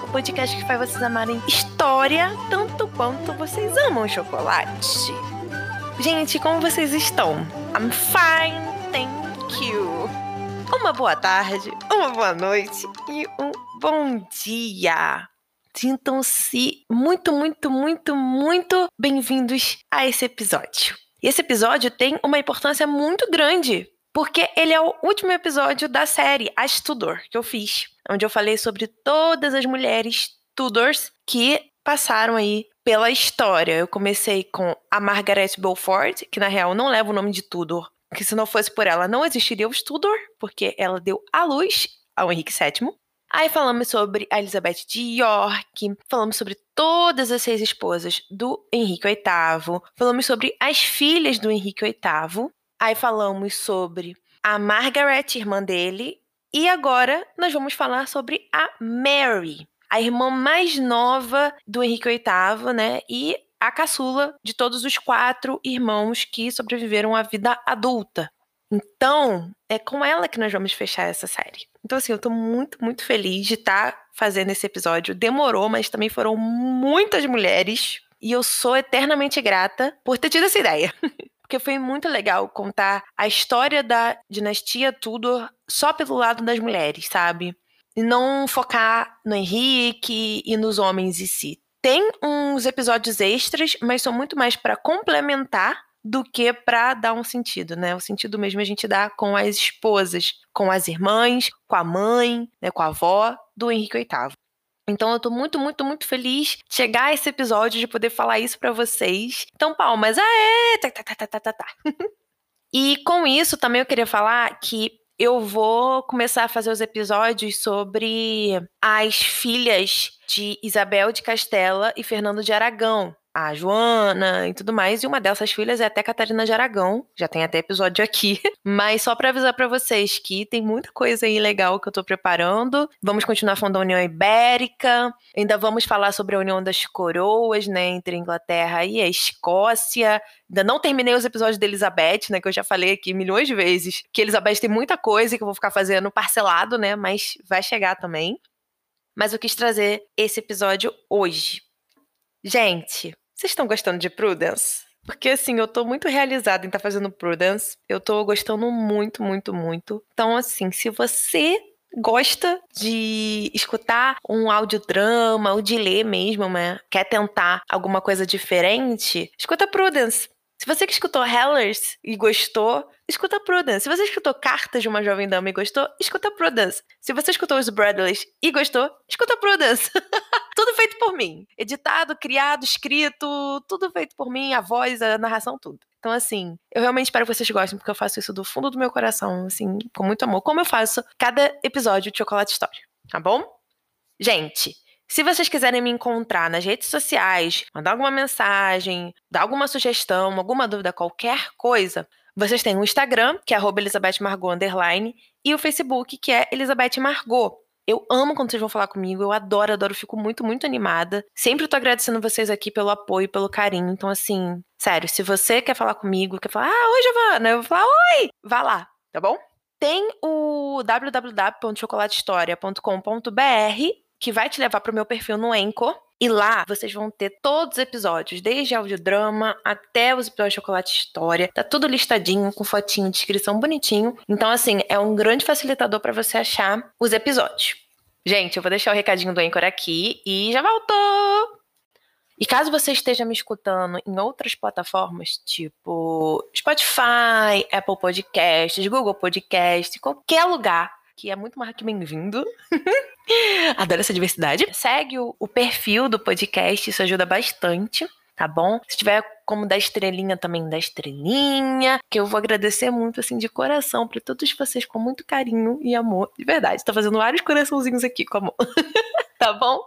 O podcast que faz vocês amarem história tanto quanto vocês amam chocolate. Gente, como vocês estão? I'm fine, thank you. Uma boa tarde, uma boa noite e um bom dia. Sintam-se muito, muito, muito, muito bem-vindos a esse episódio. E esse episódio tem uma importância muito grande, porque ele é o último episódio da série As Tudor que eu fiz, onde eu falei sobre todas as mulheres Tudors que passaram aí pela história. Eu comecei com a Margaret Beaufort, que na real não leva o nome de Tudor, que se não fosse por ela não existiria os Tudor, porque ela deu à luz ao Henrique VII. Aí falamos sobre a Elizabeth de York, falamos sobre todas as seis esposas do Henrique VIII, falamos sobre as filhas do Henrique VIII, aí falamos sobre a Margaret, irmã dele, e agora nós vamos falar sobre a Mary, a irmã mais nova do Henrique VIII, né? E a caçula de todos os quatro irmãos que sobreviveram à vida adulta. Então, é com ela que nós vamos fechar essa série. Então, assim, eu tô muito, muito feliz de estar tá fazendo esse episódio. Demorou, mas também foram muitas mulheres. E eu sou eternamente grata por ter tido essa ideia. Porque foi muito legal contar a história da dinastia Tudor só pelo lado das mulheres, sabe? E não focar no Henrique e nos homens em si. Tem uns episódios extras, mas são muito mais para complementar do que para dar um sentido, né? O sentido mesmo a gente dá com as esposas, com as irmãs, com a mãe, né, com a avó do Henrique VIII. Então eu tô muito, muito, muito feliz de chegar a esse episódio de poder falar isso para vocês. Então, palmas, aê! Tá, tá, tá, tá, tá, tá. tá. e com isso também eu queria falar que eu vou começar a fazer os episódios sobre as filhas de Isabel de Castela e Fernando de Aragão, a Joana e tudo mais. E uma dessas filhas é até Catarina de Aragão. Já tem até episódio aqui. Mas só para avisar para vocês que tem muita coisa aí legal que eu tô preparando. Vamos continuar falando da União Ibérica. Ainda vamos falar sobre a União das Coroas, né? Entre a Inglaterra e a Escócia. Ainda não terminei os episódios da Elizabeth, né? Que eu já falei aqui milhões de vezes. Que Elizabeth tem muita coisa que eu vou ficar fazendo parcelado, né? Mas vai chegar também. Mas eu quis trazer esse episódio hoje. Gente, vocês estão gostando de Prudence? Porque assim, eu tô muito realizada em estar tá fazendo Prudence. Eu tô gostando muito, muito, muito. Então, assim, se você gosta de escutar um audiodrama ou de ler mesmo, né? Quer tentar alguma coisa diferente, escuta Prudence. Se você que escutou Hellers e gostou, escuta Prudence. Se você escutou Cartas de uma Jovem Dama e gostou, escuta Prudence. Se você escutou os Bradleys e gostou, escuta Prudence. tudo feito por mim. Editado, criado, escrito, tudo feito por mim, a voz, a narração, tudo. Então, assim, eu realmente espero que vocês gostem, porque eu faço isso do fundo do meu coração, assim, com muito amor, como eu faço cada episódio de Chocolate Story, tá bom? Gente, se vocês quiserem me encontrar nas redes sociais, mandar alguma mensagem, dar alguma sugestão, alguma dúvida, qualquer coisa, vocês têm o Instagram, que é Elizabeth Margot e o Facebook, que é Elizabeth Margot. Eu amo quando vocês vão falar comigo, eu adoro, adoro, fico muito, muito animada. Sempre tô agradecendo vocês aqui pelo apoio, pelo carinho. Então, assim, sério, se você quer falar comigo, quer falar, ah, oi, Giovana, eu vou falar, oi, vá lá, tá bom? Tem o www.chocolatehistoria.com.br que vai te levar para o meu perfil no Anchor. E lá vocês vão ter todos os episódios, desde audiodrama até os episódios de Chocolate História. Tá tudo listadinho, com fotinho, descrição bonitinho. Então, assim, é um grande facilitador para você achar os episódios. Gente, eu vou deixar o recadinho do Anchor aqui e já voltou! E caso você esteja me escutando em outras plataformas, tipo Spotify, Apple Podcasts, Google Podcasts, qualquer lugar que é muito mais que bem-vindo. Adoro essa diversidade. Segue o, o perfil do podcast, isso ajuda bastante tá bom? Se tiver como dar estrelinha também, dá estrelinha, que eu vou agradecer muito, assim, de coração para todos vocês, com muito carinho e amor, de verdade. Tô fazendo vários coraçãozinhos aqui com amor, tá bom?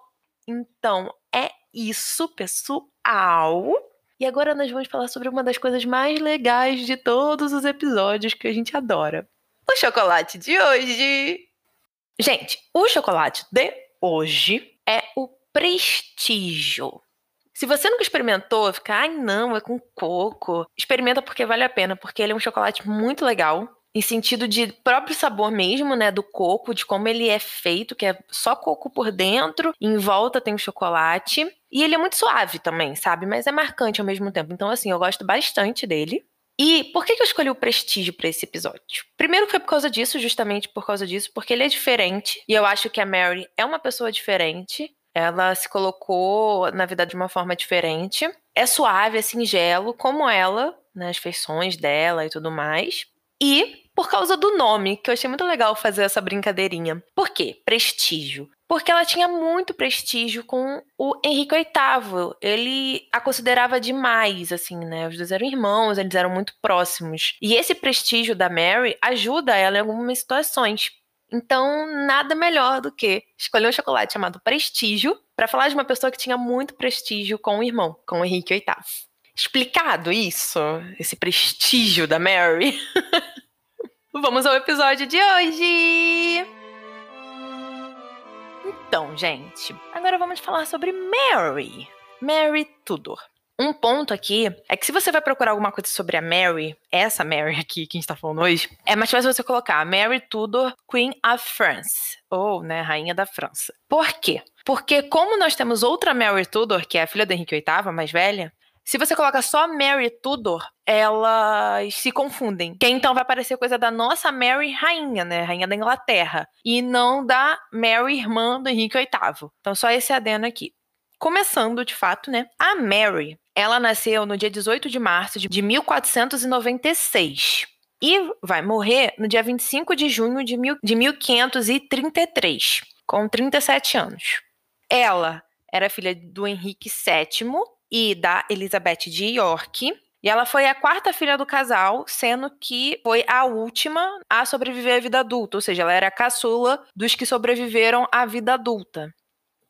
Então, é isso, pessoal. E agora nós vamos falar sobre uma das coisas mais legais de todos os episódios que a gente adora o chocolate de hoje. Gente, o chocolate de hoje é o Prestígio. Se você nunca experimentou, fica, ai não, é com coco. Experimenta porque vale a pena, porque ele é um chocolate muito legal. Em sentido de próprio sabor mesmo, né? Do coco, de como ele é feito, que é só coco por dentro, em volta tem o chocolate. E ele é muito suave também, sabe? Mas é marcante ao mesmo tempo. Então, assim, eu gosto bastante dele. E por que, que eu escolhi o prestígio para esse episódio? Primeiro foi por causa disso, justamente por causa disso, porque ele é diferente. E eu acho que a Mary é uma pessoa diferente. Ela se colocou na vida de uma forma diferente. É suave, é singelo, como ela, nas feições dela e tudo mais. E por causa do nome, que eu achei muito legal fazer essa brincadeirinha. Por quê? Prestígio. Porque ela tinha muito prestígio com o Henrique VIII. Ele a considerava demais, assim, né? Os dois eram irmãos, eles eram muito próximos. E esse prestígio da Mary ajuda ela em algumas situações. Então, nada melhor do que escolher um chocolate chamado Prestígio para falar de uma pessoa que tinha muito prestígio com o irmão, com o Henrique VIII. Explicado isso, esse prestígio da Mary. Vamos ao episódio de hoje! Então, gente, agora vamos falar sobre Mary. Mary Tudor. Um ponto aqui é que se você vai procurar alguma coisa sobre a Mary, essa Mary aqui que a gente tá falando hoje, é mais fácil você colocar Mary Tudor, Queen of France, ou, né, Rainha da França. Por quê? Porque como nós temos outra Mary Tudor, que é a filha do Henrique VIII, mais velha, se você coloca só Mary Tudor, elas se confundem. Que então vai aparecer coisa da nossa Mary rainha, né? Rainha da Inglaterra. E não da Mary irmã do Henrique VIII. Então só esse adendo aqui. Começando, de fato, né? A Mary, ela nasceu no dia 18 de março de 1496 e vai morrer no dia 25 de junho de, mil, de 1533, com 37 anos. Ela era filha do Henrique VII e da Elizabeth de York. E ela foi a quarta filha do casal, sendo que foi a última a sobreviver à vida adulta, ou seja, ela era a caçula dos que sobreviveram à vida adulta.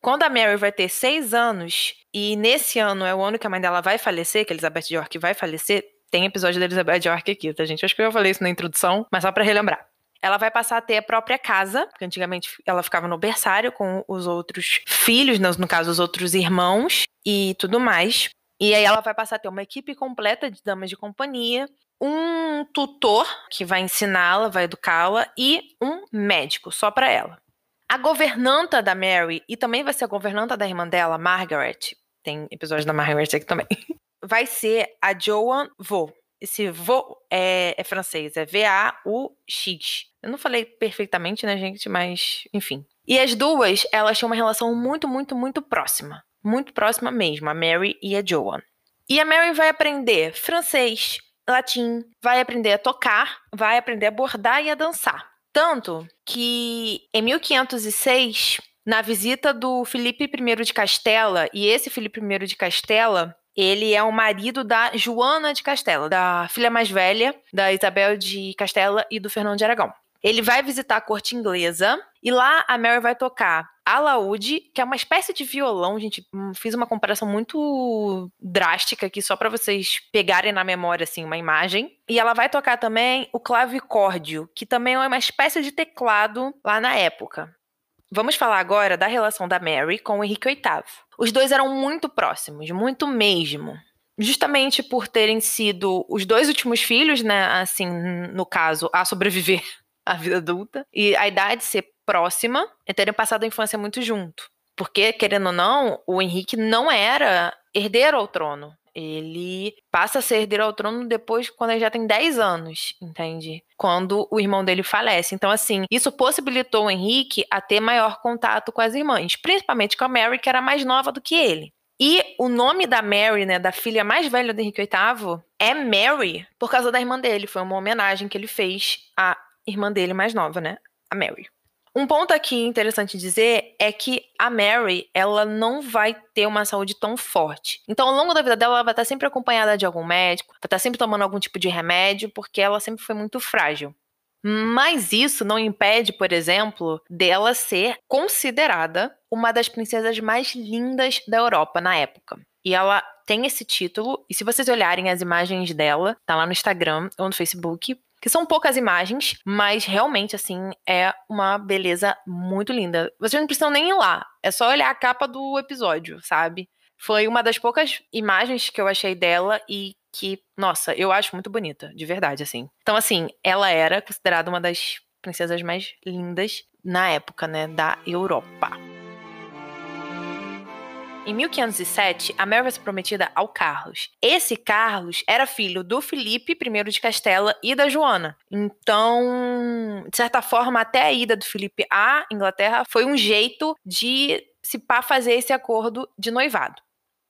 Quando a Mary vai ter seis anos, e nesse ano é o ano que a mãe dela vai falecer, que a Elizabeth York vai falecer, tem episódio da Elizabeth York aqui, tá, gente? Acho que eu falei isso na introdução, mas só para relembrar. Ela vai passar a ter a própria casa, porque antigamente ela ficava no berçário com os outros filhos, no caso, os outros irmãos e tudo mais. E aí ela vai passar a ter uma equipe completa de damas de companhia, um tutor que vai ensiná-la, vai educá-la e um médico só para ela. A governanta da Mary, e também vai ser a governanta da irmã dela, Margaret, tem episódio da Margaret aqui também, vai ser a Joan Vaux. Esse Vaux é, é francês, é V-A-U-X. Eu não falei perfeitamente, né, gente, mas enfim. E as duas, elas tinham uma relação muito, muito, muito próxima. Muito próxima mesmo, a Mary e a Joan. E a Mary vai aprender francês, latim, vai aprender a tocar, vai aprender a bordar e a dançar. Tanto que em 1506, na visita do Felipe I de Castela, e esse Felipe I de Castela, ele é o marido da Joana de Castela, da filha mais velha da Isabel de Castela e do Fernando de Aragão. Ele vai visitar a corte inglesa e lá a Mary vai tocar alaúde, que é uma espécie de violão, gente. Hum, fiz uma comparação muito drástica aqui só para vocês pegarem na memória assim uma imagem. E ela vai tocar também o clavicórdio, que também é uma espécie de teclado lá na época. Vamos falar agora da relação da Mary com o Henrique VIII. Os dois eram muito próximos, muito mesmo. Justamente por terem sido os dois últimos filhos, né, assim, no caso, a sobreviver à vida adulta, e a idade ser próxima e terem passado a infância muito junto. Porque, querendo ou não, o Henrique não era herdeiro ao trono. Ele passa a ser herdeiro ao trono depois, quando ele já tem 10 anos, entende? Quando o irmão dele falece. Então, assim, isso possibilitou o Henrique a ter maior contato com as irmãs, principalmente com a Mary, que era mais nova do que ele. E o nome da Mary, né, da filha mais velha do Henrique VIII, é Mary por causa da irmã dele. Foi uma homenagem que ele fez à irmã dele mais nova, né, a Mary. Um ponto aqui interessante dizer é que a Mary, ela não vai ter uma saúde tão forte. Então, ao longo da vida dela, ela vai estar sempre acompanhada de algum médico, vai estar sempre tomando algum tipo de remédio, porque ela sempre foi muito frágil. Mas isso não impede, por exemplo, dela ser considerada uma das princesas mais lindas da Europa na época. E ela tem esse título, e se vocês olharem as imagens dela, tá lá no Instagram ou no Facebook, que são poucas imagens, mas realmente, assim, é uma beleza muito linda. Vocês não precisam nem ir lá, é só olhar a capa do episódio, sabe? Foi uma das poucas imagens que eu achei dela e que, nossa, eu acho muito bonita, de verdade, assim. Então, assim, ela era considerada uma das princesas mais lindas na época, né, da Europa. Em 1507, a Mary ser prometida ao Carlos. Esse Carlos era filho do Felipe I de Castela e da Joana. Então, de certa forma, até a ida do Felipe à Inglaterra foi um jeito de se pá fazer esse acordo de noivado.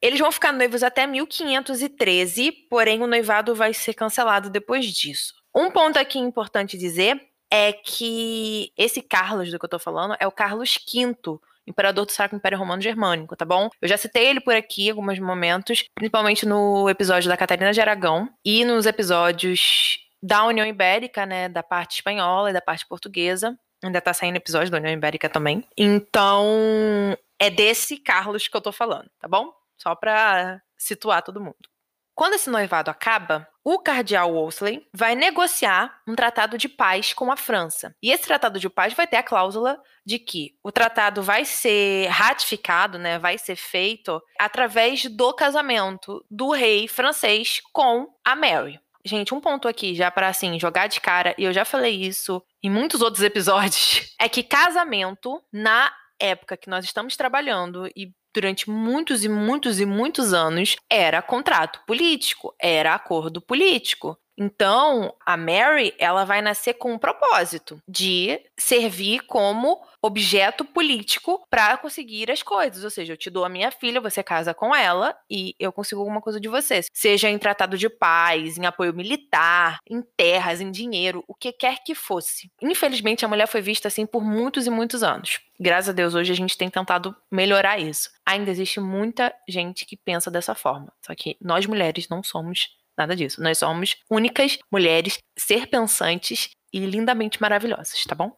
Eles vão ficar noivos até 1513, porém o noivado vai ser cancelado depois disso. Um ponto aqui importante dizer é que esse Carlos do que eu tô falando é o Carlos V, imperador do Sacro Império Romano Germânico, tá bom? Eu já citei ele por aqui em alguns momentos, principalmente no episódio da Catarina de Aragão e nos episódios da União Ibérica, né, da parte espanhola e da parte portuguesa. Ainda tá saindo episódio da União Ibérica também. Então, é desse Carlos que eu tô falando, tá bom? Só pra situar todo mundo. Quando esse noivado acaba, o cardeal Wolsey vai negociar um tratado de paz com a França. E esse tratado de paz vai ter a cláusula de que o tratado vai ser ratificado, né, vai ser feito através do casamento do rei francês com a Mary. Gente, um ponto aqui já para assim jogar de cara, e eu já falei isso em muitos outros episódios, é que casamento na época que nós estamos trabalhando e durante muitos e muitos e muitos anos era contrato político, era acordo político. Então, a Mary, ela vai nascer com um propósito de servir como objeto político para conseguir as coisas. Ou seja, eu te dou a minha filha, você casa com ela e eu consigo alguma coisa de você. Seja em tratado de paz, em apoio militar, em terras, em dinheiro, o que quer que fosse. Infelizmente, a mulher foi vista assim por muitos e muitos anos. Graças a Deus, hoje a gente tem tentado melhorar isso. Ainda existe muita gente que pensa dessa forma. Só que nós mulheres não somos Nada disso. Nós somos únicas mulheres ser pensantes e lindamente maravilhosas, tá bom?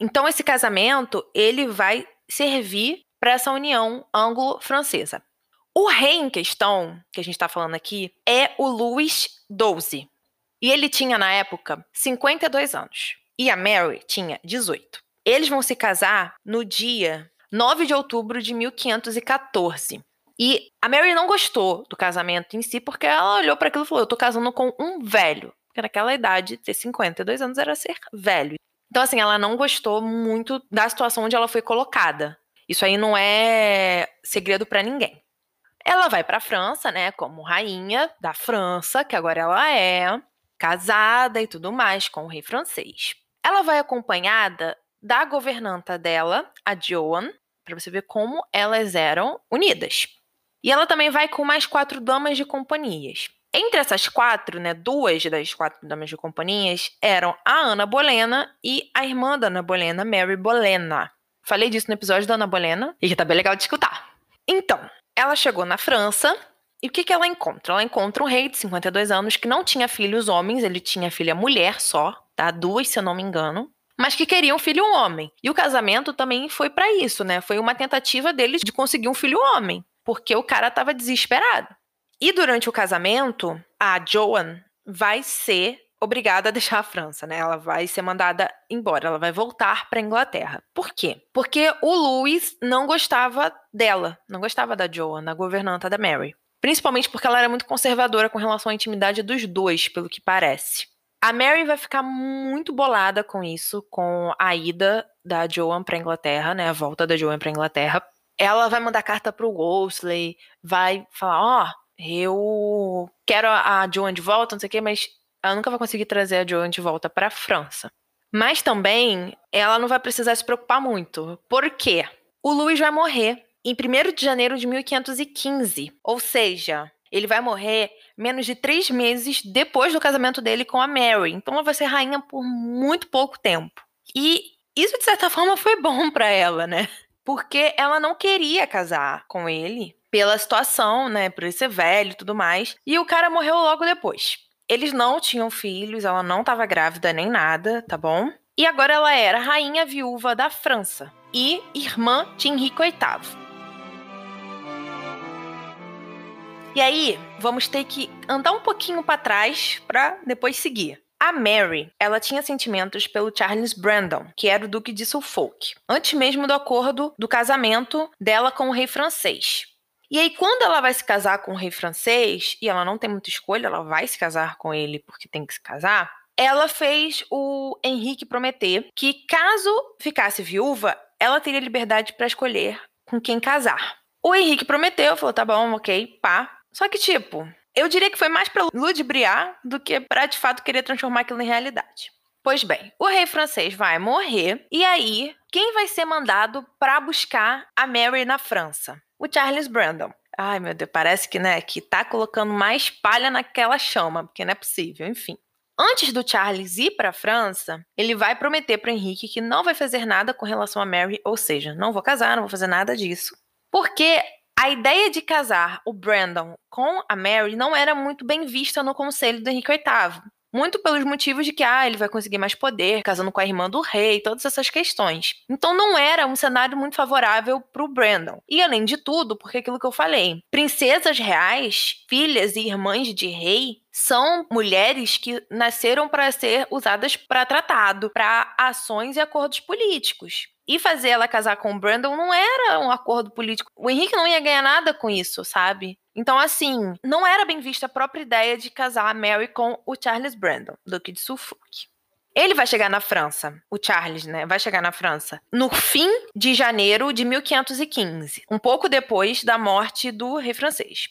Então esse casamento, ele vai servir para essa união anglo-francesa. O rei em questão, que a gente está falando aqui, é o Luís XII. E ele tinha, na época, 52 anos. E a Mary tinha 18. Eles vão se casar no dia 9 de outubro de 1514. E a Mary não gostou do casamento em si, porque ela olhou para aquilo e falou: Eu tô casando com um velho. Porque naquela idade, ter 52 anos era ser velho. Então, assim, ela não gostou muito da situação onde ela foi colocada. Isso aí não é segredo para ninguém. Ela vai para a França, né, como rainha da França, que agora ela é casada e tudo mais com o rei francês. Ela vai acompanhada da governanta dela, a Joan, para você ver como elas eram unidas. E ela também vai com mais quatro damas de companhias. Entre essas quatro, né, duas das quatro damas de companhias eram a Ana Bolena e a irmã da Ana Bolena, Mary Bolena. Falei disso no episódio da Ana Bolena e que tá bem legal de escutar. Então, ela chegou na França e o que, que ela encontra? Ela encontra um rei de 52 anos que não tinha filhos homens, ele tinha filha mulher só, tá? Duas, se eu não me engano mas que queriam um filho homem. E o casamento também foi para isso, né? Foi uma tentativa deles de conseguir um filho homem porque o cara estava desesperado. E durante o casamento, a Joan vai ser obrigada a deixar a França, né? Ela vai ser mandada embora, ela vai voltar para Inglaterra. Por quê? Porque o Louis não gostava dela, não gostava da Joan, a governanta da Mary. Principalmente porque ela era muito conservadora com relação à intimidade dos dois, pelo que parece. A Mary vai ficar muito bolada com isso, com a ida da Joan para Inglaterra, né? A volta da Joan para Inglaterra, ela vai mandar carta pro Wolseley, vai falar, ó, oh, eu quero a Joan de volta, não sei o quê, mas ela nunca vai conseguir trazer a Joan de volta para a França. Mas também ela não vai precisar se preocupar muito. Por quê? O Louis vai morrer em 1 de janeiro de 1515. Ou seja, ele vai morrer menos de três meses depois do casamento dele com a Mary. Então ela vai ser rainha por muito pouco tempo. E isso, de certa forma, foi bom para ela, né? Porque ela não queria casar com ele pela situação, né, por ele ser velho e tudo mais. E o cara morreu logo depois. Eles não tinham filhos, ela não estava grávida nem nada, tá bom? E agora ela era rainha viúva da França e irmã de Henrique VIII. E aí, vamos ter que andar um pouquinho para trás para depois seguir. A Mary, ela tinha sentimentos pelo Charles Brandon, que era o duque de Suffolk, antes mesmo do acordo do casamento dela com o rei francês. E aí, quando ela vai se casar com o rei francês, e ela não tem muita escolha, ela vai se casar com ele porque tem que se casar, ela fez o Henrique prometer que, caso ficasse viúva, ela teria liberdade para escolher com quem casar. O Henrique prometeu, falou: tá bom, ok, pá. Só que, tipo, eu diria que foi mais pra ludibriar do que pra de fato querer transformar aquilo em realidade. Pois bem, o rei francês vai morrer, e aí, quem vai ser mandado para buscar a Mary na França? O Charles Brandon. Ai, meu Deus, parece que, né, que tá colocando mais palha naquela chama, porque não é possível, enfim. Antes do Charles ir para a França, ele vai prometer para Henrique que não vai fazer nada com relação a Mary, ou seja, não vou casar, não vou fazer nada disso. Porque a ideia de casar o Brandon com a Mary não era muito bem vista no conselho do Henrique VIII. Muito pelos motivos de que ah, ele vai conseguir mais poder, casando com a irmã do rei, todas essas questões. Então não era um cenário muito favorável para o Brandon. E além de tudo, porque aquilo que eu falei, princesas reais, filhas e irmãs de rei, são mulheres que nasceram para ser usadas para tratado, para ações e acordos políticos. E fazer ela casar com o Brandon não era um acordo político. O Henrique não ia ganhar nada com isso, sabe? Então, assim, não era bem vista a própria ideia de casar a Mary com o Charles Brandon, Duque de Suffolk. Ele vai chegar na França, o Charles, né? Vai chegar na França no fim de janeiro de 1515, um pouco depois da morte do rei francês.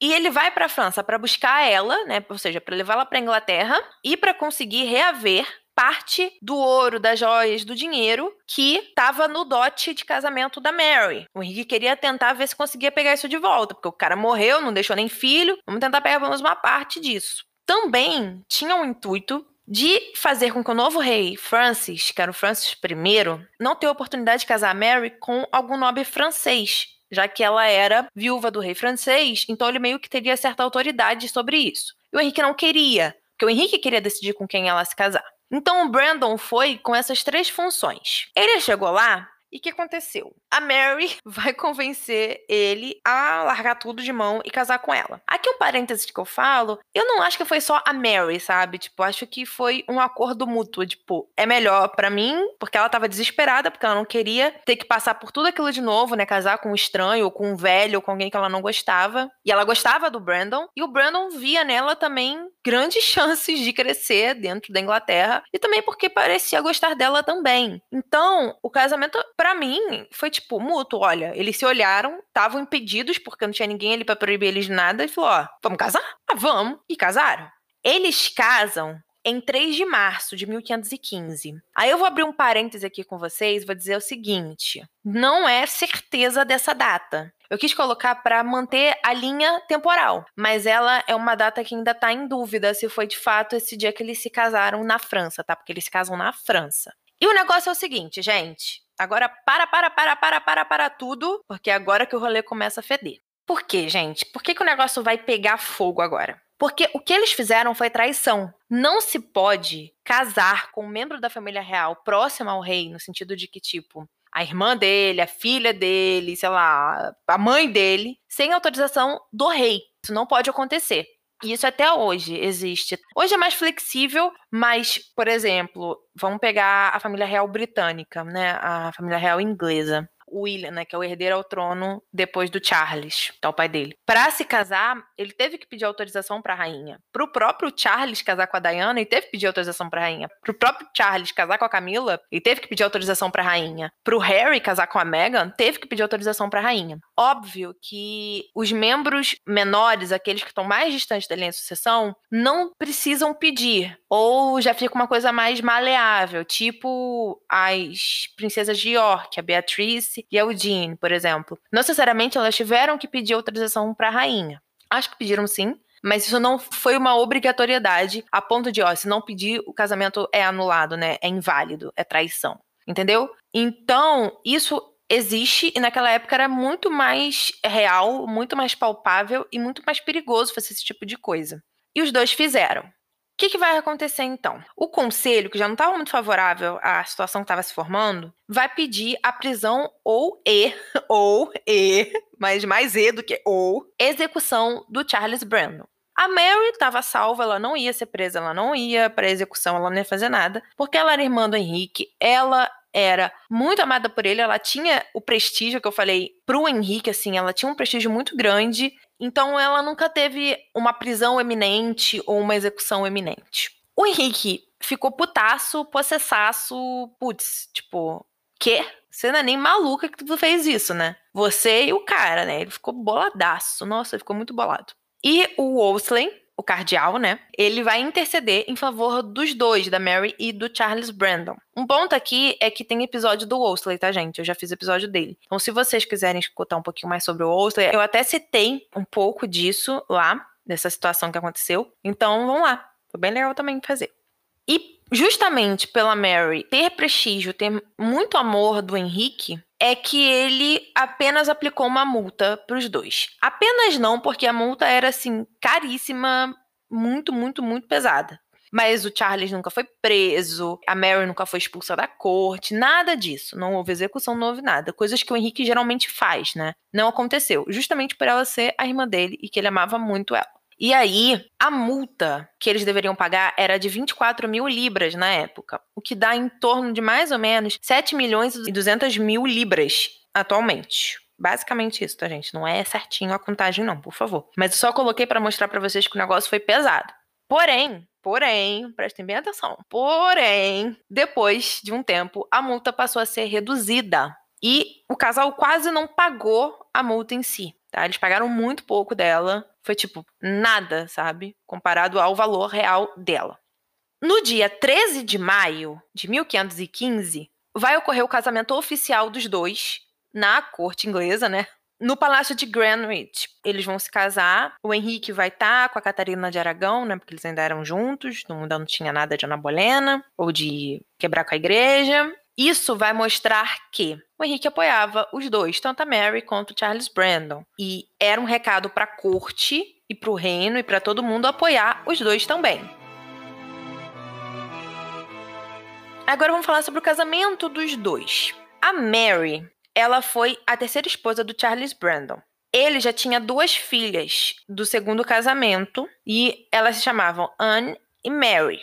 E ele vai para a França para buscar ela, né? Ou seja, para levá-la para Inglaterra e para conseguir reaver parte do ouro, das joias, do dinheiro que estava no dote de casamento da Mary. O Henrique queria tentar ver se conseguia pegar isso de volta, porque o cara morreu, não deixou nem filho. Vamos tentar pegar pelo menos uma parte disso. Também tinha o um intuito de fazer com que o novo rei Francis, que era o Francis I, não tenha a oportunidade de casar a Mary com algum nobre francês, já que ela era viúva do rei francês, então ele meio que teria certa autoridade sobre isso. E o Henrique não queria, porque o Henrique queria decidir com quem ela se casar. Então o Brandon foi com essas três funções. Ele chegou lá e o que aconteceu? A Mary vai convencer ele a largar tudo de mão e casar com ela. Aqui um parênteses que eu falo, eu não acho que foi só a Mary, sabe? Tipo, acho que foi um acordo mútuo, tipo, é melhor para mim, porque ela tava desesperada, porque ela não queria ter que passar por tudo aquilo de novo, né? Casar com um estranho, ou com um velho, ou com alguém que ela não gostava. E ela gostava do Brandon, e o Brandon via nela também grandes chances de crescer dentro da Inglaterra, e também porque parecia gostar dela também. Então, o casamento para mim, foi tipo, mútuo. Olha, eles se olharam, estavam impedidos, porque não tinha ninguém ali para proibir eles de nada, e falou: ó, vamos casar? Ah, vamos. E casaram. Eles casam em 3 de março de 1515. Aí eu vou abrir um parêntese aqui com vocês, vou dizer o seguinte: não é certeza dessa data. Eu quis colocar para manter a linha temporal, mas ela é uma data que ainda está em dúvida se foi de fato esse dia que eles se casaram na França, tá? Porque eles se casam na França. E o negócio é o seguinte, gente. Agora para, para, para, para, para, para tudo, porque é agora que o rolê começa a feder. Por quê, gente? Por que, que o negócio vai pegar fogo agora? Porque o que eles fizeram foi traição. Não se pode casar com um membro da família real próximo ao rei, no sentido de que, tipo, a irmã dele, a filha dele, sei lá, a mãe dele, sem autorização do rei. Isso não pode acontecer. E isso até hoje existe. Hoje é mais flexível, mas, por exemplo, vamos pegar a família real britânica, né? A família real inglesa. William, né, que é o herdeiro ao trono depois do Charles, que é o pai dele. Para se casar, ele teve que pedir autorização para a rainha. Para o próprio Charles casar com a Diana, ele teve que pedir autorização para a rainha. Para o próprio Charles casar com a Camila, ele teve que pedir autorização para a rainha. Para o Harry casar com a Meghan, teve que pedir autorização para a rainha. Óbvio que os membros menores, aqueles que estão mais distantes da linha de sucessão, não precisam pedir. Ou já fica uma coisa mais maleável, tipo as princesas de York, a Beatrice e a Eugene, por exemplo. Não necessariamente elas tiveram que pedir autorização para a rainha. Acho que pediram sim, mas isso não foi uma obrigatoriedade a ponto de, ó, se não pedir, o casamento é anulado, né? É inválido, é traição. Entendeu? Então, isso existe e naquela época era muito mais real, muito mais palpável e muito mais perigoso fazer esse tipo de coisa. E os dois fizeram que, que vai acontecer então? O conselho, que já não estava muito favorável à situação que estava se formando, vai pedir a prisão ou e, ou e, mas mais e do que ou, execução do Charles Brandon. A Mary estava salva, ela não ia ser presa, ela não ia para execução, ela não ia fazer nada, porque ela era irmã do Henrique, ela era muito amada por ele, ela tinha o prestígio que eu falei pro Henrique, assim, ela tinha um prestígio muito grande, então ela nunca teve uma prisão eminente ou uma execução eminente. O Henrique ficou putaço, possessaço, putz, tipo, quê? Você não é nem maluca que tu fez isso, né? Você e o cara, né? Ele ficou boladaço. Nossa, ele ficou muito bolado. E o Wolseley, o cardeal, né? Ele vai interceder em favor dos dois, da Mary e do Charles Brandon. Um ponto aqui é que tem episódio do Wolseley, tá, gente? Eu já fiz episódio dele. Então, se vocês quiserem escutar um pouquinho mais sobre o Wolseley, eu até citei um pouco disso lá, dessa situação que aconteceu. Então, vamos lá. Foi bem legal também fazer. E justamente pela Mary ter prestígio, ter muito amor do Henrique, é que ele apenas aplicou uma multa para os dois. Apenas não, porque a multa era assim caríssima, muito, muito, muito pesada. Mas o Charles nunca foi preso, a Mary nunca foi expulsa da corte, nada disso. Não houve execução, não houve nada. Coisas que o Henrique geralmente faz, né? Não aconteceu. Justamente por ela ser a irmã dele e que ele amava muito ela. E aí, a multa que eles deveriam pagar era de 24 mil libras na época, o que dá em torno de mais ou menos 7 milhões e 200 mil libras atualmente. Basicamente isso, tá, gente? Não é certinho a contagem, não, por favor. Mas eu só coloquei para mostrar para vocês que o negócio foi pesado. Porém, porém, prestem bem atenção. Porém, depois de um tempo, a multa passou a ser reduzida. E o casal quase não pagou a multa em si. Tá? Eles pagaram muito pouco dela. Foi tipo nada, sabe? Comparado ao valor real dela. No dia 13 de maio de 1515, vai ocorrer o casamento oficial dos dois na corte inglesa, né? No palácio de Greenwich. Eles vão se casar. O Henrique vai estar tá com a Catarina de Aragão, né? Porque eles ainda eram juntos. Não, não tinha nada de Ana Bolena ou de quebrar com a igreja. Isso vai mostrar que o Henrique apoiava os dois, tanto a Mary quanto o Charles Brandon. E era um recado para a corte e para o reino e para todo mundo apoiar os dois também. Agora vamos falar sobre o casamento dos dois. A Mary, ela foi a terceira esposa do Charles Brandon. Ele já tinha duas filhas do segundo casamento e elas se chamavam Anne e Mary.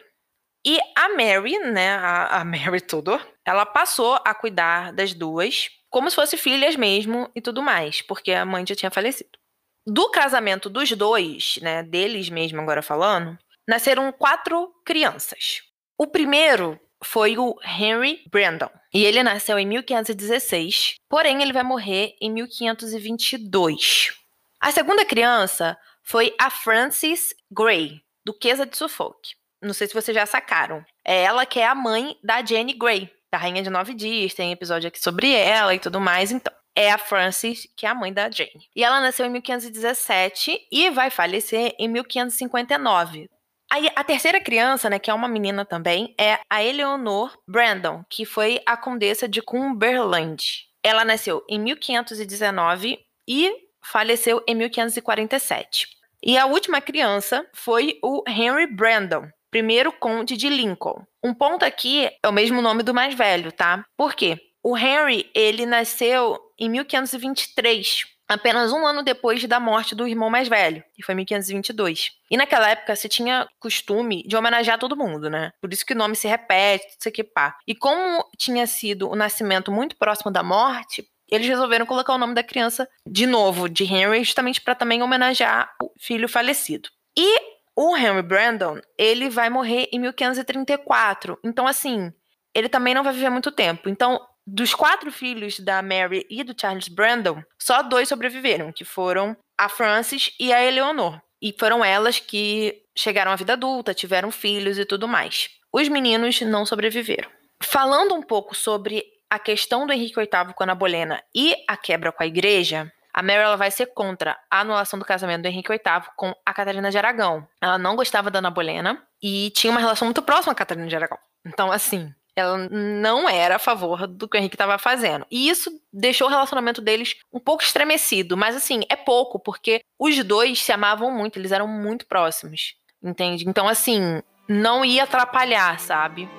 E a Mary, né, a, a Mary Tudor, ela passou a cuidar das duas, como se fossem filhas mesmo e tudo mais, porque a mãe já tinha falecido. Do casamento dos dois, né, deles mesmo agora falando, nasceram quatro crianças. O primeiro foi o Henry Brandon, e ele nasceu em 1516, porém ele vai morrer em 1522. A segunda criança foi a Frances Grey, duquesa de Suffolk. Não sei se vocês já sacaram. É ela que é a mãe da Jenny Grey, da Rainha de Nove Dias. Tem episódio aqui sobre ela e tudo mais. Então, é a Frances, que é a mãe da Jane. E ela nasceu em 1517 e vai falecer em 1559. Aí, a terceira criança, né, que é uma menina também, é a Eleanor Brandon, que foi a condessa de Cumberland. Ela nasceu em 1519 e faleceu em 1547. E a última criança foi o Henry Brandon, primeiro conde de Lincoln. Um ponto aqui é o mesmo nome do mais velho, tá? Por quê? O Henry, ele nasceu em 1523, apenas um ano depois da morte do irmão mais velho, que foi 1522. E naquela época se tinha costume de homenagear todo mundo, né? Por isso que o nome se repete, isso aqui pá. E como tinha sido o nascimento muito próximo da morte, eles resolveram colocar o nome da criança de novo, de Henry, justamente para também homenagear o filho falecido. E o Henry Brandon, ele vai morrer em 1534. Então, assim, ele também não vai viver muito tempo. Então, dos quatro filhos da Mary e do Charles Brandon, só dois sobreviveram, que foram a Frances e a Eleanor. E foram elas que chegaram à vida adulta, tiveram filhos e tudo mais. Os meninos não sobreviveram. Falando um pouco sobre a questão do Henrique VIII com a Ana Bolena e a quebra com a igreja, a Mary ela vai ser contra a anulação do casamento do Henrique VIII com a Catarina de Aragão. Ela não gostava da Ana Bolena e tinha uma relação muito próxima com a Catarina de Aragão. Então, assim, ela não era a favor do que o Henrique estava fazendo. E isso deixou o relacionamento deles um pouco estremecido, mas assim, é pouco, porque os dois se amavam muito, eles eram muito próximos, entende? Então, assim, não ia atrapalhar, sabe?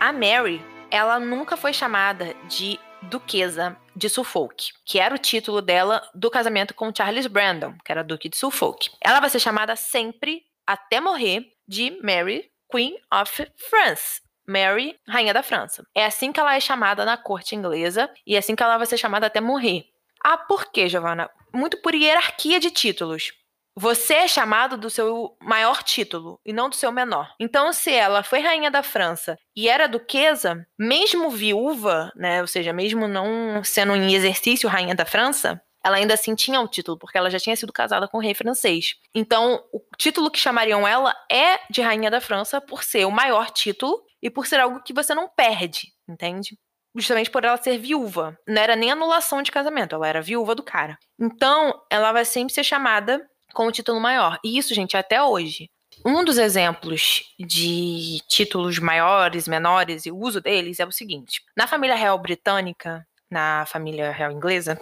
A Mary, ela nunca foi chamada de Duquesa de Suffolk, que era o título dela do casamento com Charles Brandon, que era Duque de Suffolk. Ela vai ser chamada sempre, até morrer, de Mary, Queen of France. Mary, rainha da França. É assim que ela é chamada na corte inglesa e é assim que ela vai ser chamada até morrer. Ah, por quê, Giovanna? Muito por hierarquia de títulos. Você é chamado do seu maior título e não do seu menor. Então, se ela foi rainha da França e era duquesa, mesmo viúva, né, ou seja, mesmo não sendo em exercício rainha da França, ela ainda assim tinha o título, porque ela já tinha sido casada com o rei francês. Então, o título que chamariam ela é de rainha da França por ser o maior título e por ser algo que você não perde, entende? Justamente por ela ser viúva. Não era nem anulação de casamento, ela era viúva do cara. Então, ela vai sempre ser chamada com o título maior. E isso, gente, até hoje. Um dos exemplos de títulos maiores, menores e o uso deles é o seguinte: na família real britânica, na família real inglesa,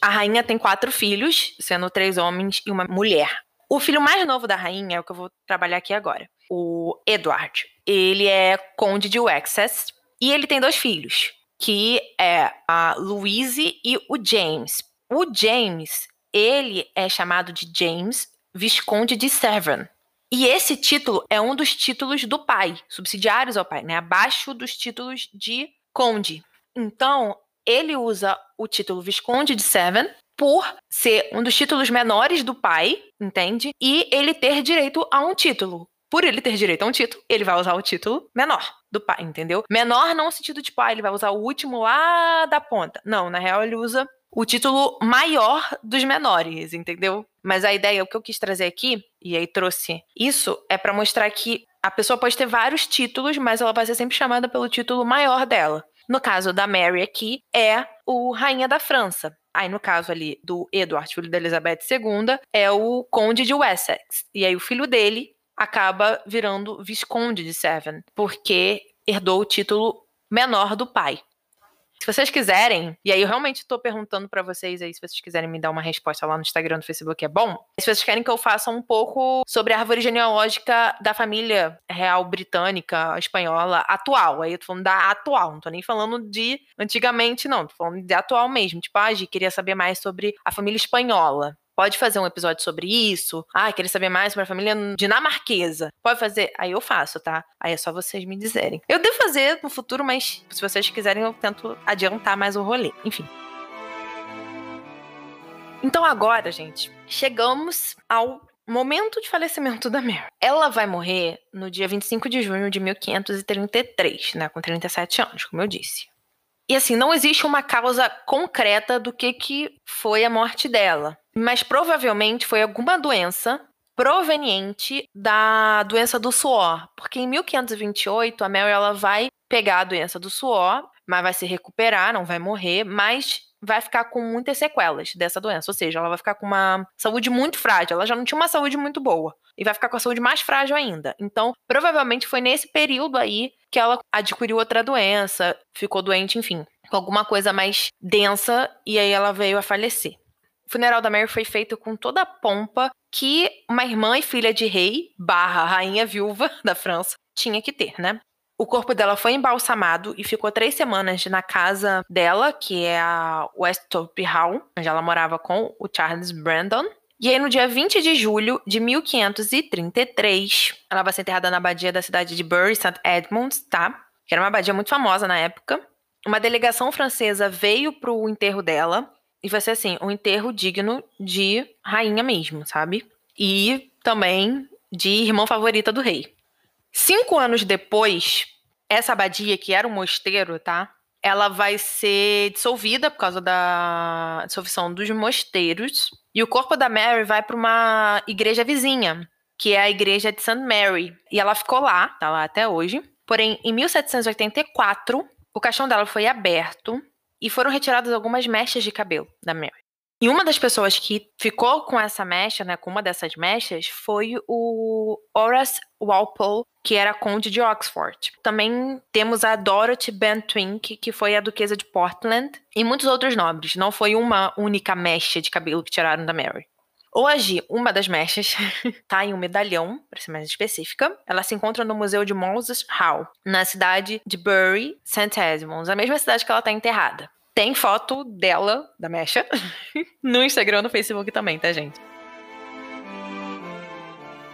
a rainha tem quatro filhos, sendo três homens e uma mulher. O filho mais novo da rainha é o que eu vou trabalhar aqui agora, o Edward. Ele é conde de Wessex e ele tem dois filhos, que é a Louise e o James. O James ele é chamado de James Visconde de Severn. E esse título é um dos títulos do pai, subsidiários ao pai, né? Abaixo dos títulos de conde. Então, ele usa o título Visconde de Severn por ser um dos títulos menores do pai, entende? E ele ter direito a um título. Por ele ter direito a um título, ele vai usar o título menor do pai, entendeu? Menor não no sentido de pai, ele vai usar o último lá da ponta. Não, na real ele usa o título maior dos menores, entendeu? Mas a ideia, o que eu quis trazer aqui, e aí trouxe isso, é para mostrar que a pessoa pode ter vários títulos, mas ela vai ser sempre chamada pelo título maior dela. No caso da Mary aqui, é o Rainha da França. Aí, no caso ali do Edward, filho da Elizabeth II, é o Conde de Wessex. E aí, o filho dele acaba virando Visconde de Severn, porque herdou o título menor do pai. Se vocês quiserem, e aí eu realmente estou perguntando para vocês aí, se vocês quiserem me dar uma resposta lá no Instagram, no Facebook, é bom. Se vocês querem que eu faça um pouco sobre a árvore genealógica da família real britânica, espanhola, atual. Aí eu tô falando da atual, não tô nem falando de antigamente, não. Tô falando de atual mesmo. Tipo, ah, Gi, queria saber mais sobre a família espanhola. Pode fazer um episódio sobre isso. Ah, queria saber mais sobre a família dinamarquesa. Pode fazer? Aí eu faço, tá? Aí é só vocês me dizerem. Eu devo fazer no futuro, mas se vocês quiserem, eu tento adiantar mais o rolê. Enfim. Então agora, gente, chegamos ao momento de falecimento da Mary. Ela vai morrer no dia 25 de junho de 1533, né, com 37 anos, como eu disse. E assim, não existe uma causa concreta do que, que foi a morte dela. Mas provavelmente foi alguma doença proveniente da doença do suor. Porque em 1528 a Mary ela vai pegar a doença do suor, mas vai se recuperar, não vai morrer, mas vai ficar com muitas sequelas dessa doença. Ou seja, ela vai ficar com uma saúde muito frágil. Ela já não tinha uma saúde muito boa. E vai ficar com a saúde mais frágil ainda. Então, provavelmente foi nesse período aí que ela adquiriu outra doença, ficou doente, enfim, com alguma coisa mais densa, e aí ela veio a falecer. O funeral da Mary foi feito com toda a pompa que uma irmã e filha de rei, barra rainha viúva da França, tinha que ter, né? O corpo dela foi embalsamado e ficou três semanas na casa dela, que é a Westthorpe Hall, onde ela morava com o Charles Brandon. E aí, no dia 20 de julho de 1533, ela vai ser enterrada na abadia da cidade de Bury St. Edmunds, tá? Que era uma abadia muito famosa na época. Uma delegação francesa veio pro enterro dela. E vai ser assim, um enterro digno de rainha mesmo, sabe? E também de irmã favorita do rei. Cinco anos depois, essa abadia, que era um mosteiro, tá? Ela vai ser dissolvida por causa da dissolução dos mosteiros. E o corpo da Mary vai para uma igreja vizinha, que é a igreja de St. Mary. E ela ficou lá, tá lá até hoje. Porém, em 1784, o caixão dela foi aberto e foram retiradas algumas mechas de cabelo da Mary. E uma das pessoas que ficou com essa mecha, né, com uma dessas mechas, foi o Horace Walpole, que era conde de Oxford. Também temos a Dorothy Bentwink, que foi a duquesa de Portland, e muitos outros nobres. Não foi uma única mecha de cabelo que tiraram da Mary. Hoje, uma das mechas está em um medalhão, para ser mais específica. Ela se encontra no Museu de Moses Hall, na cidade de Bury St. Edmunds, a mesma cidade que ela está enterrada. Tem foto dela, da mecha, no Instagram, no Facebook também, tá, gente?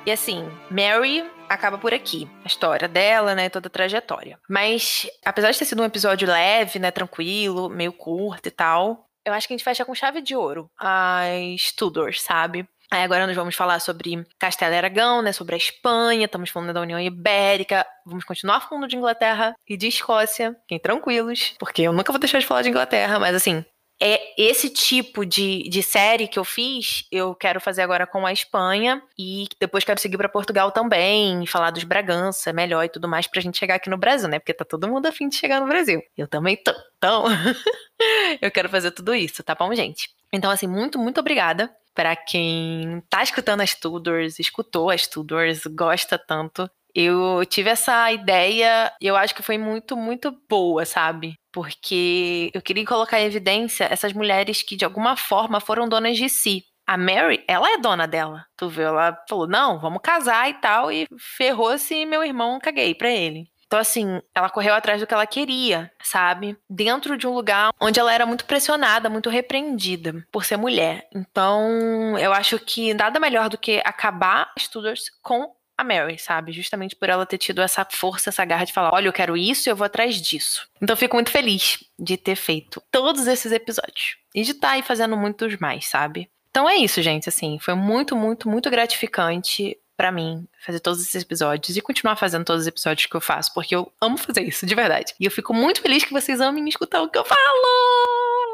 E assim, Mary acaba por aqui. A história dela, né? Toda a trajetória. Mas, apesar de ter sido um episódio leve, né? Tranquilo, meio curto e tal, eu acho que a gente fecha com chave de ouro as Tudors, sabe? Aí agora nós vamos falar sobre Castelo e Aragão, né? Sobre a Espanha, estamos falando da União Ibérica. Vamos continuar falando de Inglaterra e de Escócia. Fiquem tranquilos, porque eu nunca vou deixar de falar de Inglaterra, mas assim, é esse tipo de, de série que eu fiz, eu quero fazer agora com a Espanha e depois quero seguir para Portugal também, falar dos Bragança melhor e tudo mais pra gente chegar aqui no Brasil, né? Porque tá todo mundo afim de chegar no Brasil. Eu também tô. Então, eu quero fazer tudo isso, tá bom, gente? Então, assim, muito, muito obrigada para quem tá escutando as Tudors, escutou as Tudors, gosta tanto. Eu tive essa ideia, eu acho que foi muito, muito boa, sabe? Porque eu queria colocar em evidência essas mulheres que de alguma forma foram donas de si. A Mary, ela é dona dela. Tu viu? Ela falou: não, vamos casar e tal, e ferrou-se meu irmão, caguei pra ele. Então, assim, ela correu atrás do que ela queria, sabe? Dentro de um lugar onde ela era muito pressionada, muito repreendida por ser mulher. Então, eu acho que nada melhor do que acabar Studers com a Mary, sabe? Justamente por ela ter tido essa força, essa garra de falar: olha, eu quero isso e eu vou atrás disso. Então, fico muito feliz de ter feito todos esses episódios e de estar tá aí fazendo muitos mais, sabe? Então é isso, gente. Assim, foi muito, muito, muito gratificante para mim fazer todos esses episódios e continuar fazendo todos os episódios que eu faço, porque eu amo fazer isso, de verdade. E eu fico muito feliz que vocês amem escutar o que eu falo!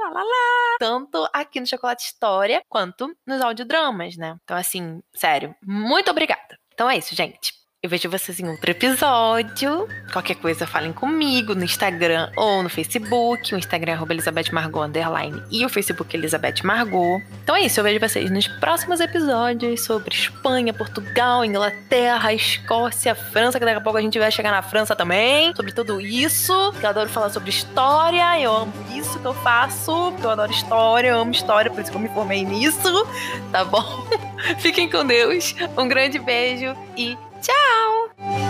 Lá, lá, lá. Tanto aqui no Chocolate História quanto nos audiodramas, né? Então, assim, sério, muito obrigada. Então é isso, gente. Eu vejo vocês em outro episódio. Qualquer coisa, falem comigo no Instagram ou no Facebook. O Instagram é Elizabeth Margot Underline e o Facebook é Elizabeth Margot. Então é isso, eu vejo vocês nos próximos episódios sobre Espanha, Portugal, Inglaterra, Escócia, França, que daqui a pouco a gente vai chegar na França também. Sobre tudo isso. Eu adoro falar sobre história. Eu amo isso que eu faço. Eu adoro história, eu amo história, por isso que eu me formei nisso. Tá bom? Fiquem com Deus. Um grande beijo e Tchau!